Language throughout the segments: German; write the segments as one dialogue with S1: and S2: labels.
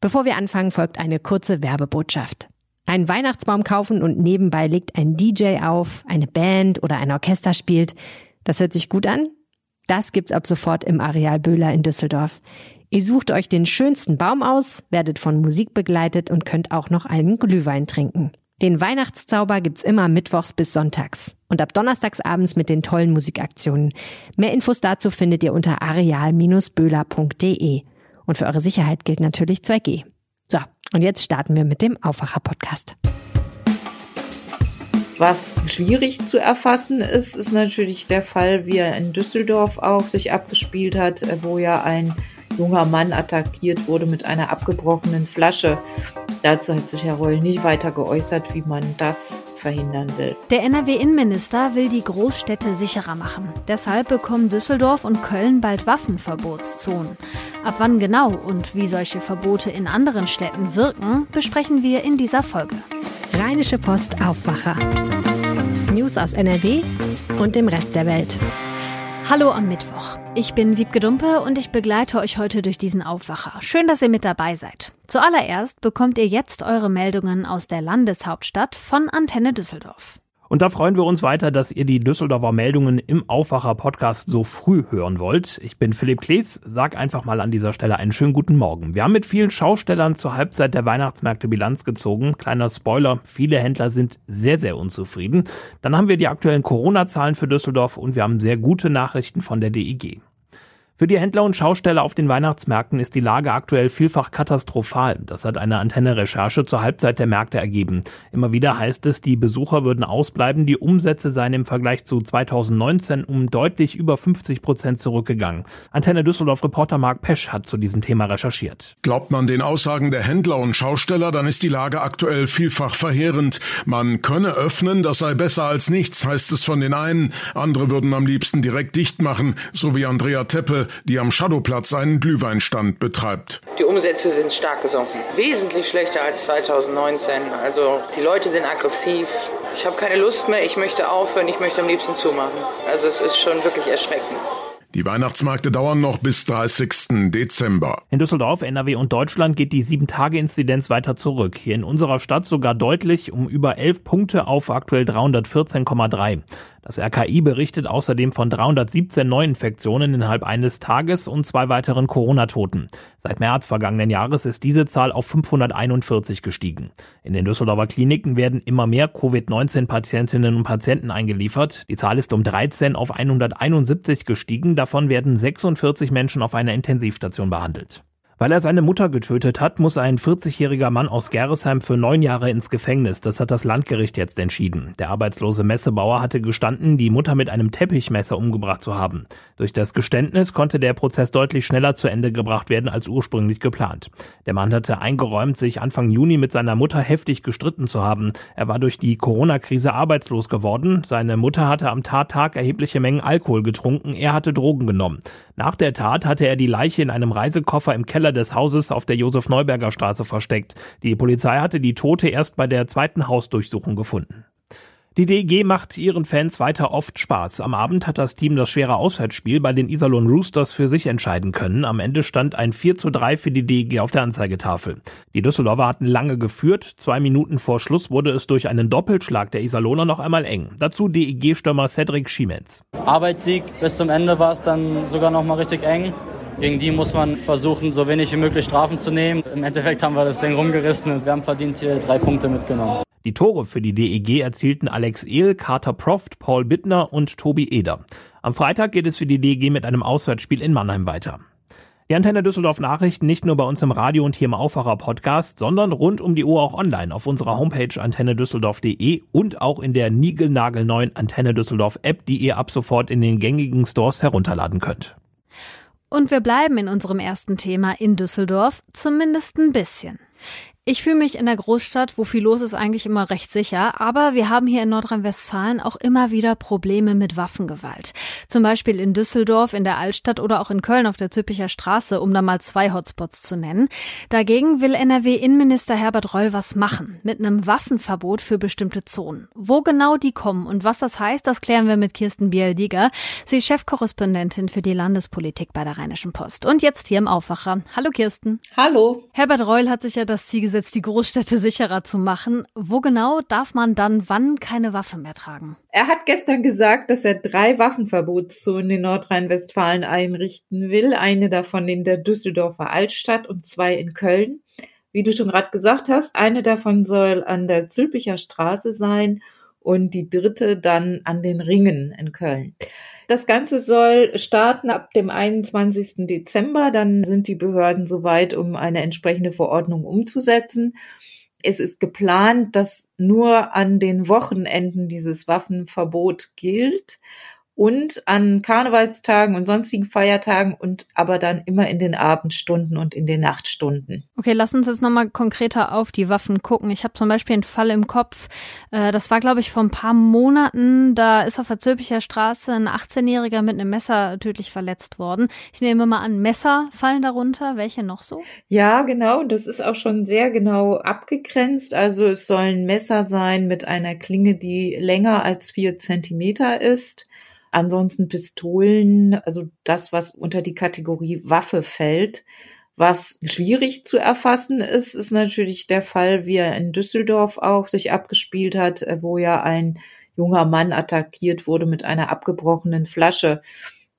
S1: Bevor wir anfangen, folgt eine kurze Werbebotschaft. Einen Weihnachtsbaum kaufen und nebenbei legt ein DJ auf, eine Band oder ein Orchester spielt. Das hört sich gut an? Das gibt's ab sofort im Areal Böhler in Düsseldorf. Ihr sucht euch den schönsten Baum aus, werdet von Musik begleitet und könnt auch noch einen Glühwein trinken. Den Weihnachtszauber gibt's immer mittwochs bis sonntags und ab donnerstags abends mit den tollen Musikaktionen. Mehr Infos dazu findet ihr unter areal-böhler.de. Und für eure Sicherheit gilt natürlich 2G. So, und jetzt starten wir mit dem Aufwacher-Podcast.
S2: Was schwierig zu erfassen ist, ist natürlich der Fall, wie er in Düsseldorf auch sich abgespielt hat, wo ja ein junger Mann attackiert wurde mit einer abgebrochenen Flasche. Dazu hat sich Herr Reul nicht weiter geäußert, wie man das verhindern will.
S3: Der NRW-Innenminister will die Großstädte sicherer machen. Deshalb bekommen Düsseldorf und Köln bald Waffenverbotszonen. Ab wann genau und wie solche Verbote in anderen Städten wirken, besprechen wir in dieser Folge.
S1: Rheinische Post Aufwacher. News aus NRW und dem Rest der Welt.
S3: Hallo am Mittwoch. Ich bin Wiebke Dumpe und ich begleite euch heute durch diesen Aufwacher. Schön, dass ihr mit dabei seid. Zuallererst bekommt ihr jetzt eure Meldungen aus der Landeshauptstadt von Antenne Düsseldorf.
S4: Und da freuen wir uns weiter, dass ihr die Düsseldorfer Meldungen im Aufwacher-Podcast so früh hören wollt. Ich bin Philipp Klees, sag einfach mal an dieser Stelle einen schönen guten Morgen. Wir haben mit vielen Schaustellern zur Halbzeit der Weihnachtsmärkte Bilanz gezogen. Kleiner Spoiler, viele Händler sind sehr, sehr unzufrieden. Dann haben wir die aktuellen Corona-Zahlen für Düsseldorf und wir haben sehr gute Nachrichten von der DIG. Für die Händler und Schausteller auf den Weihnachtsmärkten ist die Lage aktuell vielfach katastrophal. Das hat eine Antenne-Recherche zur Halbzeit der Märkte ergeben. Immer wieder heißt es, die Besucher würden ausbleiben, die Umsätze seien im Vergleich zu 2019 um deutlich über 50 Prozent zurückgegangen. Antenne Düsseldorf-Reporter Marc Pesch hat zu diesem Thema recherchiert.
S5: Glaubt man den Aussagen der Händler und Schausteller, dann ist die Lage aktuell vielfach verheerend. Man könne öffnen, das sei besser als nichts, heißt es von den einen. Andere würden am liebsten direkt dicht machen, so wie Andrea Teppe, die am Shadowplatz einen Glühweinstand betreibt.
S6: Die Umsätze sind stark gesunken. Wesentlich schlechter als 2019. Also die Leute sind aggressiv. Ich habe keine Lust mehr, ich möchte aufhören, ich möchte am liebsten zumachen. Also es ist schon wirklich erschreckend.
S5: Die Weihnachtsmärkte dauern noch bis 30. Dezember.
S4: In Düsseldorf, NRW und Deutschland geht die 7-Tage-Inzidenz weiter zurück. Hier in unserer Stadt sogar deutlich um über 11 Punkte auf aktuell 314,3. Das RKI berichtet außerdem von 317 Neuinfektionen innerhalb eines Tages und zwei weiteren Corona-Toten. Seit März vergangenen Jahres ist diese Zahl auf 541 gestiegen. In den Düsseldorfer Kliniken werden immer mehr Covid-19-Patientinnen und Patienten eingeliefert. Die Zahl ist um 13 auf 171 gestiegen. Davon werden 46 Menschen auf einer Intensivstation behandelt. Weil er seine Mutter getötet hat, muss ein 40-jähriger Mann aus Gerresheim für neun Jahre ins Gefängnis. Das hat das Landgericht jetzt entschieden. Der arbeitslose Messebauer hatte gestanden, die Mutter mit einem Teppichmesser umgebracht zu haben. Durch das Geständnis konnte der Prozess deutlich schneller zu Ende gebracht werden als ursprünglich geplant. Der Mann hatte eingeräumt, sich Anfang Juni mit seiner Mutter heftig gestritten zu haben. Er war durch die Corona-Krise arbeitslos geworden. Seine Mutter hatte am Tattag erhebliche Mengen Alkohol getrunken. Er hatte Drogen genommen. Nach der Tat hatte er die Leiche in einem Reisekoffer im Keller des Hauses auf der Josef-Neuberger Straße versteckt. Die Polizei hatte die Tote erst bei der zweiten Hausdurchsuchung gefunden. Die DEG macht ihren Fans weiter oft Spaß. Am Abend hat das Team das schwere Auswärtsspiel bei den Iserlohn Roosters für sich entscheiden können. Am Ende stand ein 4 zu 3 für die DEG auf der Anzeigetafel. Die Düsseldorfer hatten lange geführt. Zwei Minuten vor Schluss wurde es durch einen Doppelschlag der Iserlohner noch einmal eng. Dazu DEG-Stürmer Cedric Schiemens.
S7: Arbeitssieg. Bis zum Ende war es dann sogar noch mal richtig eng. Gegen die muss man versuchen, so wenig wie möglich Strafen zu nehmen. Im Endeffekt haben wir das Ding rumgerissen und wir haben verdient hier drei Punkte mitgenommen.
S4: Die Tore für die DEG erzielten Alex Ehl, Carter Proft, Paul Bittner und Tobi Eder. Am Freitag geht es für die DEG mit einem Auswärtsspiel in Mannheim weiter. Die Antenne Düsseldorf Nachrichten nicht nur bei uns im Radio und hier im Aufwacher Podcast, sondern rund um die Uhr auch online auf unserer Homepage antennedüsseldorf.de und auch in der niegelnagelneuen Antenne Düsseldorf App, die ihr ab sofort in den gängigen Stores herunterladen könnt.
S3: Und wir bleiben in unserem ersten Thema in Düsseldorf, zumindest ein bisschen. Ich fühle mich in der Großstadt, wo viel los ist, eigentlich immer recht sicher. Aber wir haben hier in Nordrhein-Westfalen auch immer wieder Probleme mit Waffengewalt. Zum Beispiel in Düsseldorf, in der Altstadt oder auch in Köln auf der Züppicher Straße, um da mal zwei Hotspots zu nennen. Dagegen will NRW-Innenminister Herbert Reul was machen. Mit einem Waffenverbot für bestimmte Zonen. Wo genau die kommen und was das heißt, das klären wir mit Kirsten Biel-Dieger. Sie ist Chefkorrespondentin für die Landespolitik bei der Rheinischen Post. Und jetzt hier im Aufwacher. Hallo Kirsten.
S2: Hallo.
S3: Herbert Reul hat sich ja das Ziel gesetzt, die Großstädte sicherer zu machen. Wo genau darf man dann wann keine Waffe mehr tragen?
S2: Er hat gestern gesagt, dass er drei Waffenverbotszonen in Nordrhein-Westfalen einrichten will. Eine davon in der Düsseldorfer Altstadt und zwei in Köln. Wie du schon gerade gesagt hast, eine davon soll an der Zülpicher Straße sein und die dritte dann an den Ringen in Köln. Das Ganze soll starten ab dem 21. Dezember. Dann sind die Behörden soweit, um eine entsprechende Verordnung umzusetzen. Es ist geplant, dass nur an den Wochenenden dieses Waffenverbot gilt und an Karnevalstagen und sonstigen Feiertagen und aber dann immer in den Abendstunden und in den Nachtstunden.
S3: Okay, lass uns jetzt nochmal konkreter auf die Waffen gucken. Ich habe zum Beispiel einen Fall im Kopf, äh, das war glaube ich vor ein paar Monaten, da ist auf der Zülpicher Straße ein 18-Jähriger mit einem Messer tödlich verletzt worden. Ich nehme mal an, Messer fallen darunter. Welche noch so?
S2: Ja, genau. Das ist auch schon sehr genau abgegrenzt. Also es sollen Messer sein mit einer Klinge, die länger als vier Zentimeter ist Ansonsten Pistolen, also das, was unter die Kategorie Waffe fällt. Was schwierig zu erfassen ist, ist natürlich der Fall, wie er in Düsseldorf auch sich abgespielt hat, wo ja ein junger Mann attackiert wurde mit einer abgebrochenen Flasche.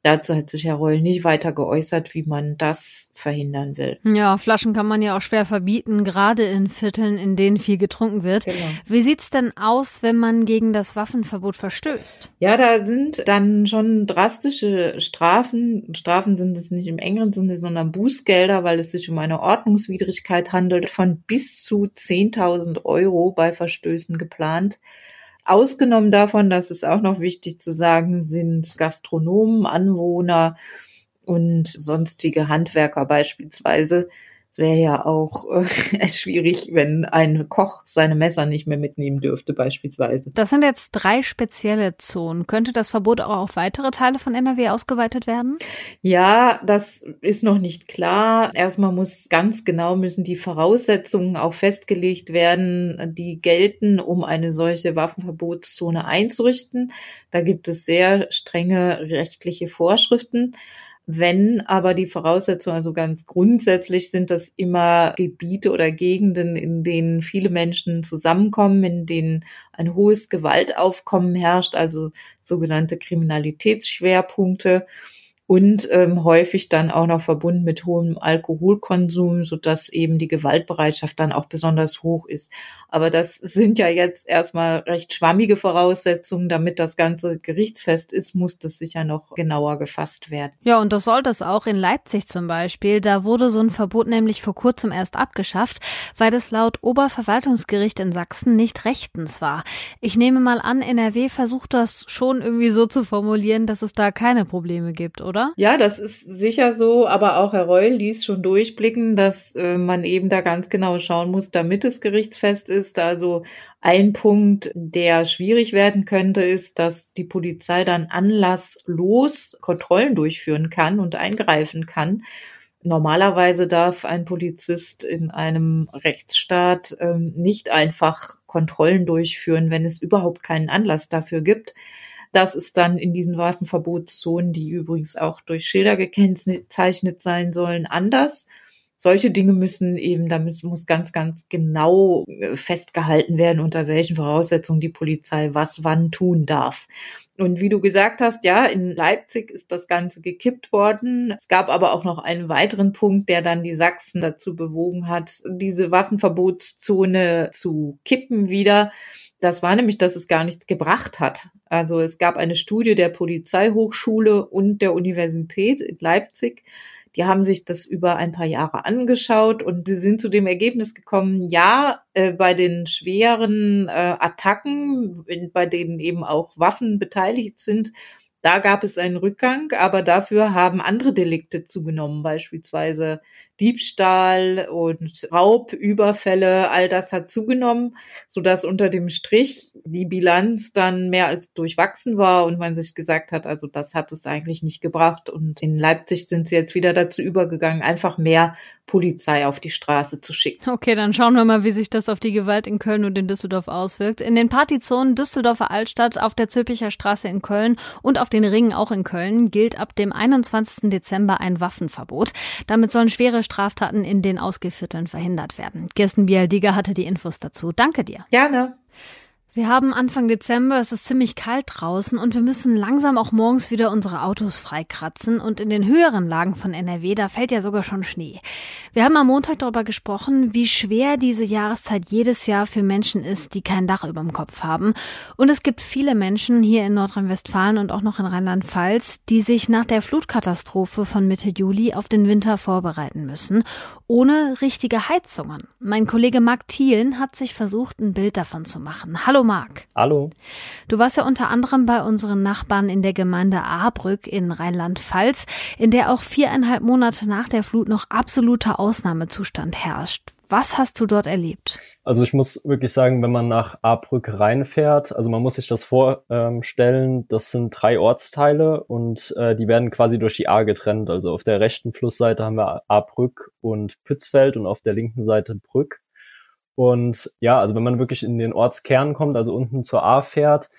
S2: Dazu hat sich Herr Reul nicht weiter geäußert, wie man das verhindern will.
S3: Ja, Flaschen kann man ja auch schwer verbieten, gerade in Vierteln, in denen viel getrunken wird. Genau. Wie sieht's denn aus, wenn man gegen das Waffenverbot verstößt?
S2: Ja, da sind dann schon drastische Strafen. Strafen sind es nicht im engeren Sinne, sondern Bußgelder, weil es sich um eine Ordnungswidrigkeit handelt, von bis zu 10.000 Euro bei Verstößen geplant. Ausgenommen davon, das ist auch noch wichtig zu sagen, sind Gastronomen, Anwohner und sonstige Handwerker beispielsweise wäre ja auch äh, schwierig, wenn ein Koch seine Messer nicht mehr mitnehmen dürfte, beispielsweise.
S3: Das sind jetzt drei spezielle Zonen. Könnte das Verbot auch auf weitere Teile von NRW ausgeweitet werden?
S2: Ja, das ist noch nicht klar. Erstmal muss ganz genau müssen die Voraussetzungen auch festgelegt werden, die gelten, um eine solche Waffenverbotszone einzurichten. Da gibt es sehr strenge rechtliche Vorschriften. Wenn aber die Voraussetzungen, also ganz grundsätzlich sind das immer Gebiete oder Gegenden, in denen viele Menschen zusammenkommen, in denen ein hohes Gewaltaufkommen herrscht, also sogenannte Kriminalitätsschwerpunkte und ähm, häufig dann auch noch verbunden mit hohem Alkoholkonsum, so dass eben die Gewaltbereitschaft dann auch besonders hoch ist. Aber das sind ja jetzt erstmal recht schwammige Voraussetzungen. Damit das Ganze gerichtsfest ist, muss das sicher noch genauer gefasst werden.
S3: Ja, und das soll das auch in Leipzig zum Beispiel. Da wurde so ein Verbot nämlich vor kurzem erst abgeschafft, weil es laut Oberverwaltungsgericht in Sachsen nicht rechtens war. Ich nehme mal an, NRW versucht das schon irgendwie so zu formulieren, dass es da keine Probleme gibt, oder? Oder?
S2: Ja, das ist sicher so, aber auch Herr Reul ließ schon durchblicken, dass äh, man eben da ganz genau schauen muss, damit es gerichtsfest ist. Also ein Punkt, der schwierig werden könnte, ist, dass die Polizei dann anlasslos Kontrollen durchführen kann und eingreifen kann. Normalerweise darf ein Polizist in einem Rechtsstaat ähm, nicht einfach Kontrollen durchführen, wenn es überhaupt keinen Anlass dafür gibt. Das ist dann in diesen Waffenverbotszonen, die übrigens auch durch Schilder gekennzeichnet sein sollen, anders. Solche Dinge müssen eben, da muss ganz, ganz genau äh, festgehalten werden, unter welchen Voraussetzungen die Polizei was wann tun darf. Und wie du gesagt hast, ja, in Leipzig ist das Ganze gekippt worden. Es gab aber auch noch einen weiteren Punkt, der dann die Sachsen dazu bewogen hat, diese Waffenverbotszone zu kippen wieder. Das war nämlich, dass es gar nichts gebracht hat. Also es gab eine Studie der Polizeihochschule und der Universität in Leipzig. Die haben sich das über ein paar Jahre angeschaut und sie sind zu dem Ergebnis gekommen, ja, äh, bei den schweren äh, Attacken, bei denen eben auch Waffen beteiligt sind, da gab es einen Rückgang, aber dafür haben andere Delikte zugenommen, beispielsweise Diebstahl und Raubüberfälle, all das hat zugenommen, so unter dem Strich die Bilanz dann mehr als durchwachsen war und man sich gesagt hat, also das hat es eigentlich nicht gebracht. Und in Leipzig sind sie jetzt wieder dazu übergegangen, einfach mehr Polizei auf die Straße zu schicken.
S3: Okay, dann schauen wir mal, wie sich das auf die Gewalt in Köln und in Düsseldorf auswirkt. In den Partyzonen Düsseldorfer Altstadt, auf der Zülpicher Straße in Köln und auf den Ringen auch in Köln gilt ab dem 21. Dezember ein Waffenverbot. Damit sollen schwere Straftaten in den Ausgevierteln verhindert werden. Kirsten Bialdiger hatte die Infos dazu. Danke dir.
S2: Gerne.
S3: Wir haben Anfang Dezember, es ist ziemlich kalt draußen und wir müssen langsam auch morgens wieder unsere Autos freikratzen und in den höheren Lagen von NRW, da fällt ja sogar schon Schnee. Wir haben am Montag darüber gesprochen, wie schwer diese Jahreszeit jedes Jahr für Menschen ist, die kein Dach über dem Kopf haben. Und es gibt viele Menschen hier in Nordrhein-Westfalen und auch noch in Rheinland-Pfalz, die sich nach der Flutkatastrophe von Mitte Juli auf den Winter vorbereiten müssen, ohne richtige Heizungen. Mein Kollege Marc Thielen hat sich versucht, ein Bild davon zu machen. Hallo Marc.
S8: Hallo.
S3: Du warst ja unter anderem bei unseren Nachbarn in der Gemeinde Ahrbrück in Rheinland-Pfalz, in der auch viereinhalb Monate nach der Flut noch absoluter Ausnahmezustand herrscht. Was hast du dort erlebt?
S8: Also ich muss wirklich sagen, wenn man nach Ahrbrück reinfährt, also man muss sich das vorstellen, das sind drei Ortsteile und äh, die werden quasi durch die Ahr getrennt. Also auf der rechten Flussseite haben wir Ahrbrück und Pützfeld und auf der linken Seite Brück. Und ja, also wenn man wirklich in den Ortskern kommt, also unten zur A fährt,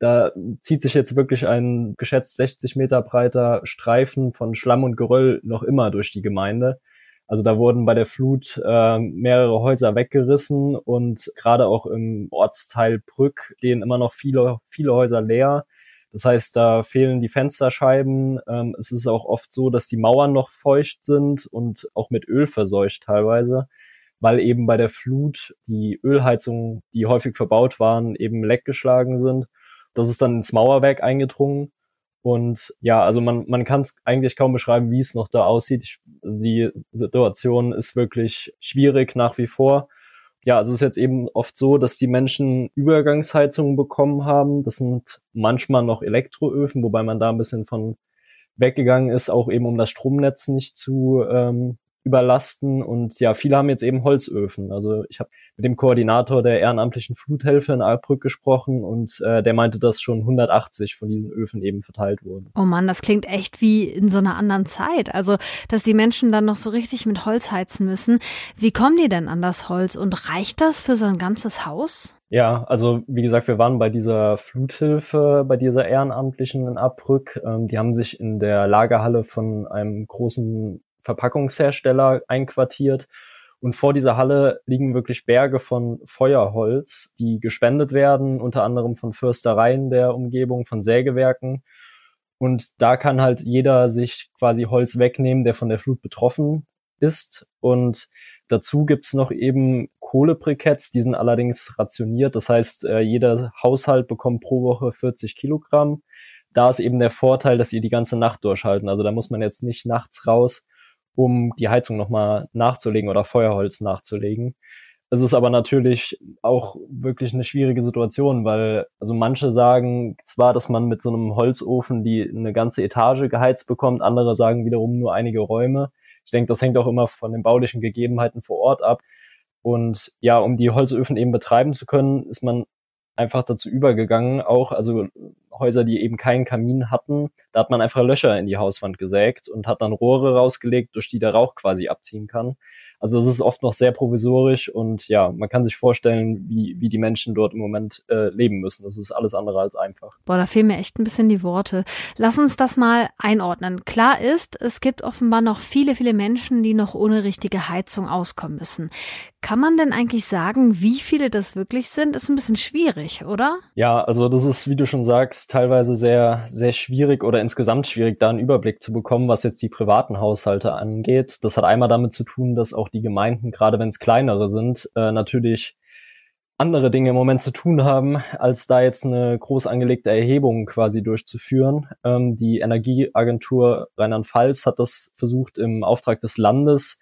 S8: da zieht sich jetzt wirklich ein geschätzt 60 Meter breiter Streifen von Schlamm und Geröll noch immer durch die Gemeinde. Also da wurden bei der Flut äh, mehrere Häuser weggerissen und gerade auch im Ortsteil Brück stehen immer noch viele, viele Häuser leer. Das heißt, da fehlen die Fensterscheiben. Ähm, es ist auch oft so, dass die Mauern noch feucht sind und auch mit Öl verseucht teilweise weil eben bei der Flut die Ölheizungen, die häufig verbaut waren, eben leckgeschlagen sind. Das ist dann ins Mauerwerk eingedrungen. Und ja, also man, man kann es eigentlich kaum beschreiben, wie es noch da aussieht. Ich, die Situation ist wirklich schwierig nach wie vor. Ja, also es ist jetzt eben oft so, dass die Menschen Übergangsheizungen bekommen haben. Das sind manchmal noch Elektroöfen, wobei man da ein bisschen von weggegangen ist, auch eben um das Stromnetz nicht zu ähm, überlasten. Und ja, viele haben jetzt eben Holzöfen. Also ich habe mit dem Koordinator der ehrenamtlichen Fluthilfe in Albrück gesprochen und äh, der meinte, dass schon 180 von diesen Öfen eben verteilt wurden.
S3: Oh Mann, das klingt echt wie in so einer anderen Zeit. Also, dass die Menschen dann noch so richtig mit Holz heizen müssen. Wie kommen die denn an das Holz und reicht das für so ein ganzes Haus?
S8: Ja, also wie gesagt, wir waren bei dieser Fluthilfe, bei dieser Ehrenamtlichen in Abrück. Ähm, die haben sich in der Lagerhalle von einem großen Verpackungshersteller einquartiert. Und vor dieser Halle liegen wirklich Berge von Feuerholz, die gespendet werden, unter anderem von Fürstereien der Umgebung, von Sägewerken. Und da kann halt jeder sich quasi Holz wegnehmen, der von der Flut betroffen ist. Und dazu gibt's noch eben Kohlebriketts, die sind allerdings rationiert. Das heißt, äh, jeder Haushalt bekommt pro Woche 40 Kilogramm. Da ist eben der Vorteil, dass sie die ganze Nacht durchhalten. Also da muss man jetzt nicht nachts raus um die Heizung nochmal nachzulegen oder Feuerholz nachzulegen. Es ist aber natürlich auch wirklich eine schwierige Situation, weil also manche sagen zwar, dass man mit so einem Holzofen die eine ganze Etage geheizt bekommt, andere sagen wiederum nur einige Räume. Ich denke, das hängt auch immer von den baulichen Gegebenheiten vor Ort ab. Und ja, um die Holzöfen eben betreiben zu können, ist man einfach dazu übergegangen, auch also Häuser, die eben keinen Kamin hatten, da hat man einfach Löcher in die Hauswand gesägt und hat dann Rohre rausgelegt, durch die der Rauch quasi abziehen kann. Also es ist oft noch sehr provisorisch und ja, man kann sich vorstellen, wie, wie die Menschen dort im Moment äh, leben müssen. Das ist alles andere als einfach.
S3: Boah, da fehlen mir echt ein bisschen die Worte. Lass uns das mal einordnen. Klar ist, es gibt offenbar noch viele, viele Menschen, die noch ohne richtige Heizung auskommen müssen. Kann man denn eigentlich sagen, wie viele das wirklich sind? Ist ein bisschen schwierig, oder?
S8: Ja, also das ist, wie du schon sagst, teilweise sehr, sehr schwierig oder insgesamt schwierig, da einen Überblick zu bekommen, was jetzt die privaten Haushalte angeht. Das hat einmal damit zu tun, dass auch die Gemeinden, gerade wenn es kleinere sind, äh, natürlich andere Dinge im Moment zu tun haben, als da jetzt eine groß angelegte Erhebung quasi durchzuführen. Ähm, die Energieagentur Rheinland-Pfalz hat das versucht im Auftrag des Landes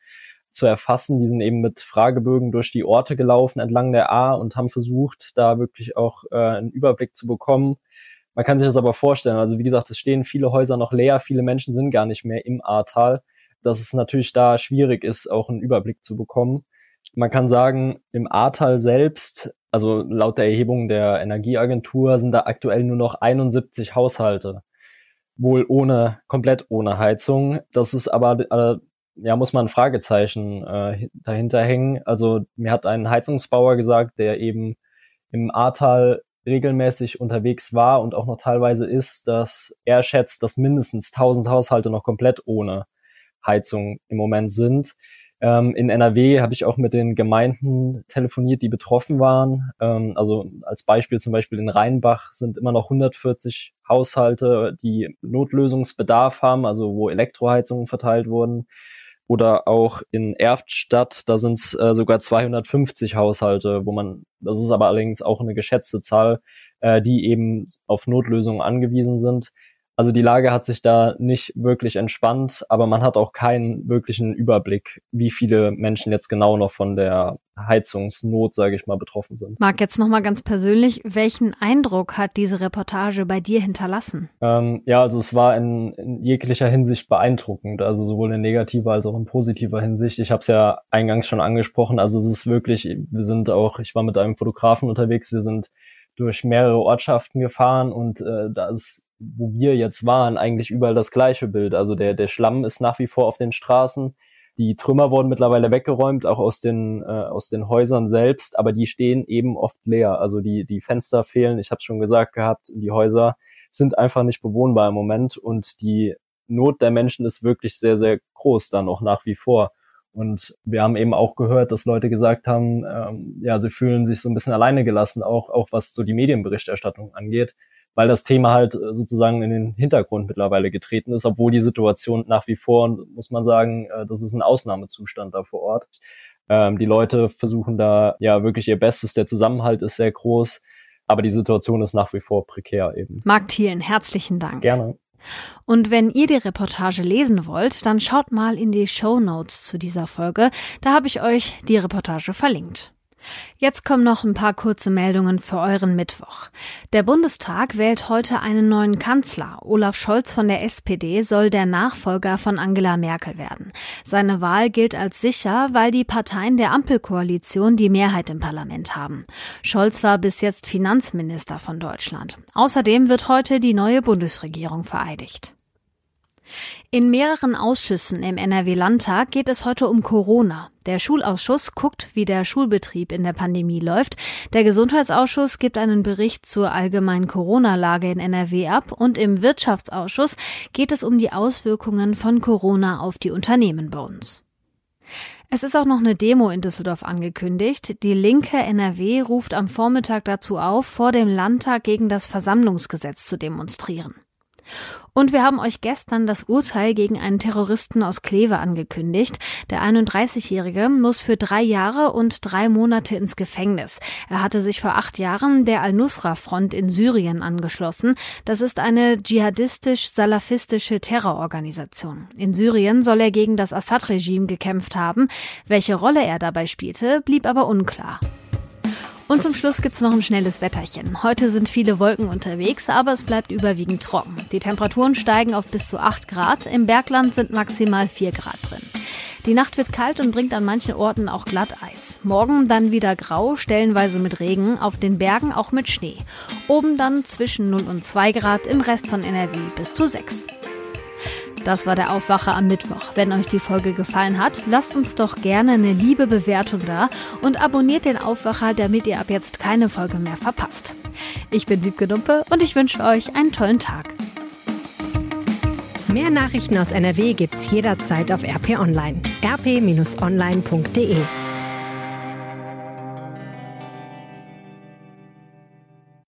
S8: zu erfassen. Die sind eben mit Fragebögen durch die Orte gelaufen entlang der A und haben versucht, da wirklich auch äh, einen Überblick zu bekommen. Man kann sich das aber vorstellen. Also wie gesagt, es stehen viele Häuser noch leer, viele Menschen sind gar nicht mehr im Ahrtal. dass es natürlich da schwierig ist, auch einen Überblick zu bekommen. Man kann sagen, im Ahrtal selbst, also laut der Erhebung der Energieagentur, sind da aktuell nur noch 71 Haushalte, wohl ohne, komplett ohne Heizung. Das ist aber, äh, ja, muss man ein Fragezeichen äh, dahinter hängen. Also mir hat ein Heizungsbauer gesagt, der eben im Ahrtal regelmäßig unterwegs war und auch noch teilweise ist, dass er schätzt, dass mindestens 1000 Haushalte noch komplett ohne Heizung im Moment sind. Ähm, in NRW habe ich auch mit den Gemeinden telefoniert, die betroffen waren. Ähm, also als Beispiel zum Beispiel in Rheinbach sind immer noch 140 Haushalte, die Notlösungsbedarf haben, also wo Elektroheizungen verteilt wurden. Oder auch in Erftstadt, da sind es äh, sogar 250 Haushalte, wo man, das ist aber allerdings auch eine geschätzte Zahl, äh, die eben auf Notlösungen angewiesen sind. Also die Lage hat sich da nicht wirklich entspannt, aber man hat auch keinen wirklichen Überblick, wie viele Menschen jetzt genau noch von der Heizungsnot, sage ich mal, betroffen sind.
S3: Marc, jetzt nochmal ganz persönlich, welchen Eindruck hat diese Reportage bei dir hinterlassen?
S8: Ähm, ja, also es war in, in, jeglicher Hinsicht beeindruckend, also sowohl in negativer als auch in positiver Hinsicht. Ich habe es ja eingangs schon angesprochen, also es ist wirklich, wir sind auch, ich war mit einem Fotografen unterwegs, wir sind durch mehrere Ortschaften gefahren und äh, da ist wo wir jetzt waren, eigentlich überall das gleiche Bild. Also der, der Schlamm ist nach wie vor auf den Straßen. Die Trümmer wurden mittlerweile weggeräumt, auch aus den, äh, aus den Häusern selbst, aber die stehen eben oft leer. Also die, die Fenster fehlen, ich habe schon gesagt gehabt, die Häuser sind einfach nicht bewohnbar im Moment und die Not der Menschen ist wirklich sehr, sehr groß dann auch nach wie vor. Und wir haben eben auch gehört, dass Leute gesagt haben, ähm, ja, sie fühlen sich so ein bisschen alleine gelassen, auch, auch was so die Medienberichterstattung angeht weil das Thema halt äh, sozusagen in den Hintergrund mittlerweile getreten ist, obwohl die Situation nach wie vor, muss man sagen, äh, das ist ein Ausnahmezustand da vor Ort. Ähm, die Leute versuchen da ja wirklich ihr Bestes, der Zusammenhalt ist sehr groß, aber die Situation ist nach wie vor prekär eben.
S3: Marc Thielen, herzlichen Dank.
S8: Gerne.
S3: Und wenn ihr die Reportage lesen wollt, dann schaut mal in die Show Notes zu dieser Folge. Da habe ich euch die Reportage verlinkt. Jetzt kommen noch ein paar kurze Meldungen für euren Mittwoch. Der Bundestag wählt heute einen neuen Kanzler. Olaf Scholz von der SPD soll der Nachfolger von Angela Merkel werden. Seine Wahl gilt als sicher, weil die Parteien der Ampelkoalition die Mehrheit im Parlament haben. Scholz war bis jetzt Finanzminister von Deutschland. Außerdem wird heute die neue Bundesregierung vereidigt. In mehreren Ausschüssen im NRW-Landtag geht es heute um Corona. Der Schulausschuss guckt, wie der Schulbetrieb in der Pandemie läuft. Der Gesundheitsausschuss gibt einen Bericht zur allgemeinen Corona-Lage in NRW ab und im Wirtschaftsausschuss geht es um die Auswirkungen von Corona auf die Unternehmen bei uns. Es ist auch noch eine Demo in Düsseldorf angekündigt. Die linke NRW ruft am Vormittag dazu auf, vor dem Landtag gegen das Versammlungsgesetz zu demonstrieren. Und wir haben euch gestern das Urteil gegen einen Terroristen aus Kleve angekündigt. Der 31-Jährige muss für drei Jahre und drei Monate ins Gefängnis. Er hatte sich vor acht Jahren der Al-Nusra-Front in Syrien angeschlossen. Das ist eine dschihadistisch-salafistische Terrororganisation. In Syrien soll er gegen das Assad-Regime gekämpft haben. Welche Rolle er dabei spielte, blieb aber unklar. Und zum Schluss gibt's noch ein schnelles Wetterchen. Heute sind viele Wolken unterwegs, aber es bleibt überwiegend trocken. Die Temperaturen steigen auf bis zu 8 Grad. Im Bergland sind maximal 4 Grad drin. Die Nacht wird kalt und bringt an manchen Orten auch Glatteis. Morgen dann wieder grau, stellenweise mit Regen, auf den Bergen auch mit Schnee. Oben dann zwischen 0 und 2 Grad, im Rest von NRW bis zu 6. Das war der Aufwacher am Mittwoch. Wenn euch die Folge gefallen hat, lasst uns doch gerne eine liebe Bewertung da und abonniert den Aufwacher, damit ihr ab jetzt keine Folge mehr verpasst. Ich bin Wiebke Dumpe und ich wünsche euch einen tollen Tag.
S1: Mehr Nachrichten aus NRW gibt's jederzeit auf RP Online. rp-online.de